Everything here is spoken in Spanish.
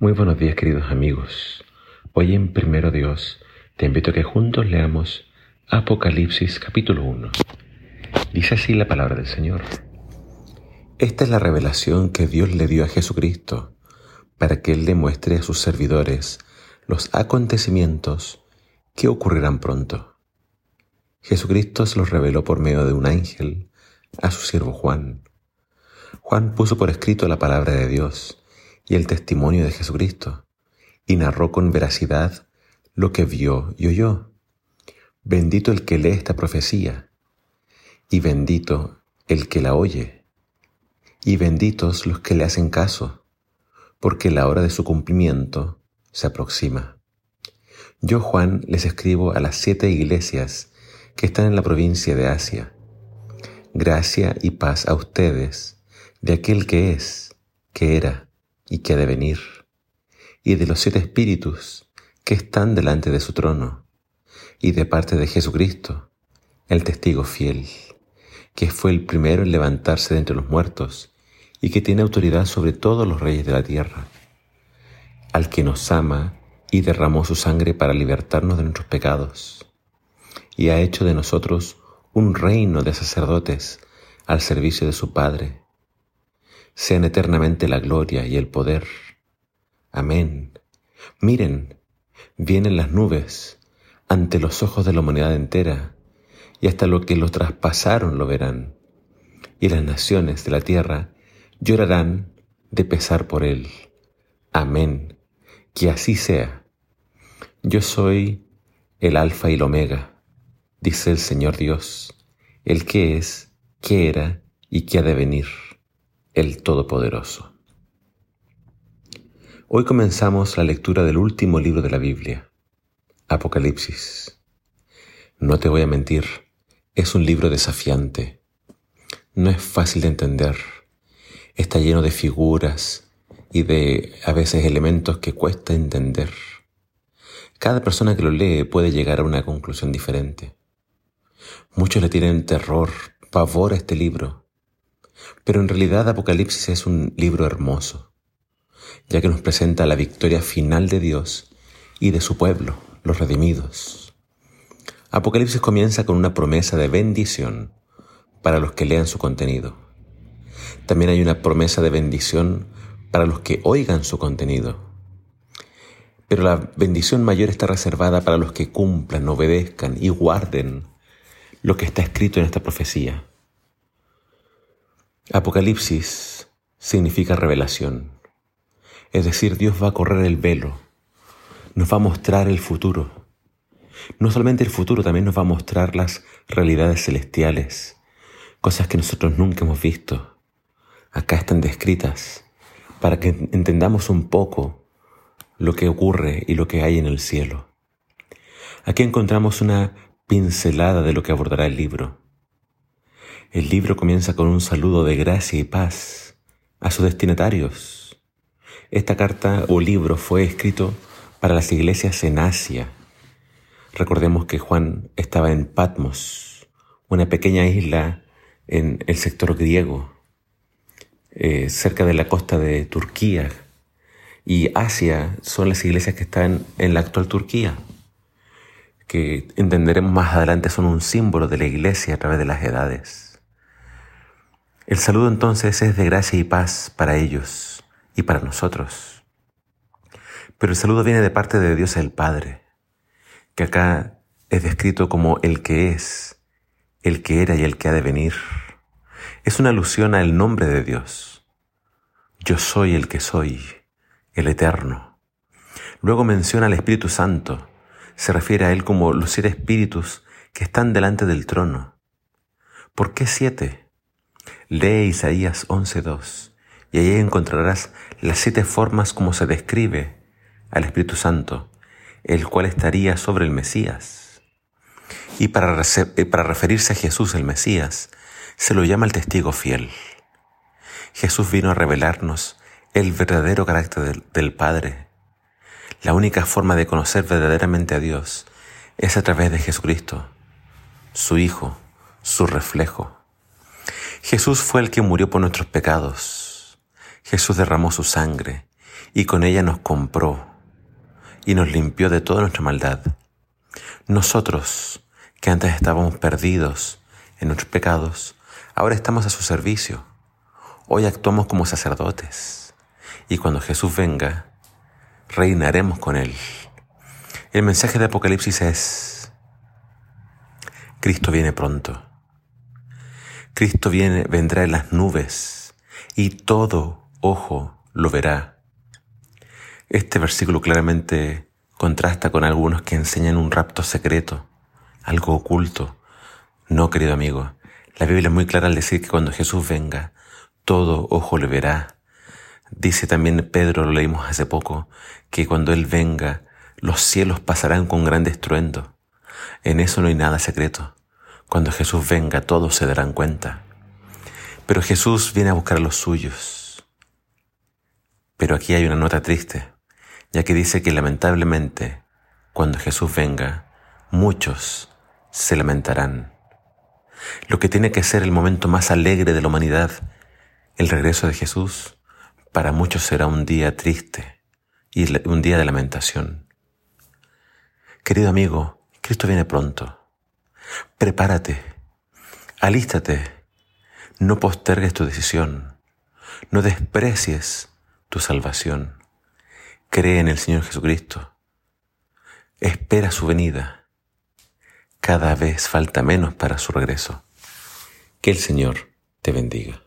Muy buenos días queridos amigos. Hoy en Primero Dios te invito a que juntos leamos Apocalipsis capítulo 1. Dice así la palabra del Señor. Esta es la revelación que Dios le dio a Jesucristo para que Él demuestre a sus servidores los acontecimientos que ocurrirán pronto. Jesucristo se los reveló por medio de un ángel a su siervo Juan. Juan puso por escrito la palabra de Dios y el testimonio de Jesucristo, y narró con veracidad lo que vio y oyó. Bendito el que lee esta profecía, y bendito el que la oye, y benditos los que le hacen caso, porque la hora de su cumplimiento se aproxima. Yo, Juan, les escribo a las siete iglesias que están en la provincia de Asia. Gracia y paz a ustedes, de aquel que es, que era, y que ha de venir, y de los siete espíritus que están delante de su trono, y de parte de Jesucristo, el testigo fiel, que fue el primero en levantarse de entre los muertos, y que tiene autoridad sobre todos los reyes de la tierra, al que nos ama y derramó su sangre para libertarnos de nuestros pecados, y ha hecho de nosotros un reino de sacerdotes al servicio de su Padre sean eternamente la gloria y el poder. Amén. Miren, vienen las nubes ante los ojos de la humanidad entera, y hasta lo que los traspasaron lo verán, y las naciones de la tierra llorarán de pesar por él. Amén. Que así sea. Yo soy el Alfa y el Omega, dice el Señor Dios, el que es, que era y que ha de venir el Todopoderoso. Hoy comenzamos la lectura del último libro de la Biblia, Apocalipsis. No te voy a mentir, es un libro desafiante. No es fácil de entender. Está lleno de figuras y de a veces elementos que cuesta entender. Cada persona que lo lee puede llegar a una conclusión diferente. Muchos le tienen terror, pavor a este libro, pero en realidad Apocalipsis es un libro hermoso, ya que nos presenta la victoria final de Dios y de su pueblo, los redimidos. Apocalipsis comienza con una promesa de bendición para los que lean su contenido. También hay una promesa de bendición para los que oigan su contenido. Pero la bendición mayor está reservada para los que cumplan, obedezcan y guarden lo que está escrito en esta profecía. Apocalipsis significa revelación. Es decir, Dios va a correr el velo, nos va a mostrar el futuro. No solamente el futuro, también nos va a mostrar las realidades celestiales, cosas que nosotros nunca hemos visto. Acá están descritas para que entendamos un poco lo que ocurre y lo que hay en el cielo. Aquí encontramos una pincelada de lo que abordará el libro. El libro comienza con un saludo de gracia y paz a sus destinatarios. Esta carta o libro fue escrito para las iglesias en Asia. Recordemos que Juan estaba en Patmos, una pequeña isla en el sector griego, eh, cerca de la costa de Turquía. Y Asia son las iglesias que están en la actual Turquía, que entenderemos más adelante son un símbolo de la iglesia a través de las edades. El saludo entonces es de gracia y paz para ellos y para nosotros. Pero el saludo viene de parte de Dios el Padre, que acá es descrito como el que es, el que era y el que ha de venir. Es una alusión al nombre de Dios. Yo soy el que soy, el eterno. Luego menciona al Espíritu Santo. Se refiere a Él como los siete espíritus que están delante del trono. ¿Por qué siete? Lee Isaías 11.2 y allí encontrarás las siete formas como se describe al Espíritu Santo, el cual estaría sobre el Mesías. Y para, eh, para referirse a Jesús el Mesías, se lo llama el testigo fiel. Jesús vino a revelarnos el verdadero carácter del, del Padre. La única forma de conocer verdaderamente a Dios es a través de Jesucristo, su Hijo, su reflejo. Jesús fue el que murió por nuestros pecados. Jesús derramó su sangre y con ella nos compró y nos limpió de toda nuestra maldad. Nosotros, que antes estábamos perdidos en nuestros pecados, ahora estamos a su servicio. Hoy actuamos como sacerdotes y cuando Jesús venga, reinaremos con Él. El mensaje de Apocalipsis es, Cristo viene pronto. Cristo viene, vendrá en las nubes y todo ojo lo verá. Este versículo claramente contrasta con algunos que enseñan un rapto secreto, algo oculto. No, querido amigo, la Biblia es muy clara al decir que cuando Jesús venga, todo ojo le verá. Dice también Pedro, lo leímos hace poco, que cuando Él venga, los cielos pasarán con gran estruendo. En eso no hay nada secreto. Cuando Jesús venga, todos se darán cuenta. Pero Jesús viene a buscar a los suyos. Pero aquí hay una nota triste, ya que dice que lamentablemente, cuando Jesús venga, muchos se lamentarán. Lo que tiene que ser el momento más alegre de la humanidad, el regreso de Jesús, para muchos será un día triste y un día de lamentación. Querido amigo, Cristo viene pronto. Prepárate, alístate, no postergues tu decisión, no desprecies tu salvación. Cree en el Señor Jesucristo. Espera su venida. Cada vez falta menos para su regreso. Que el Señor te bendiga.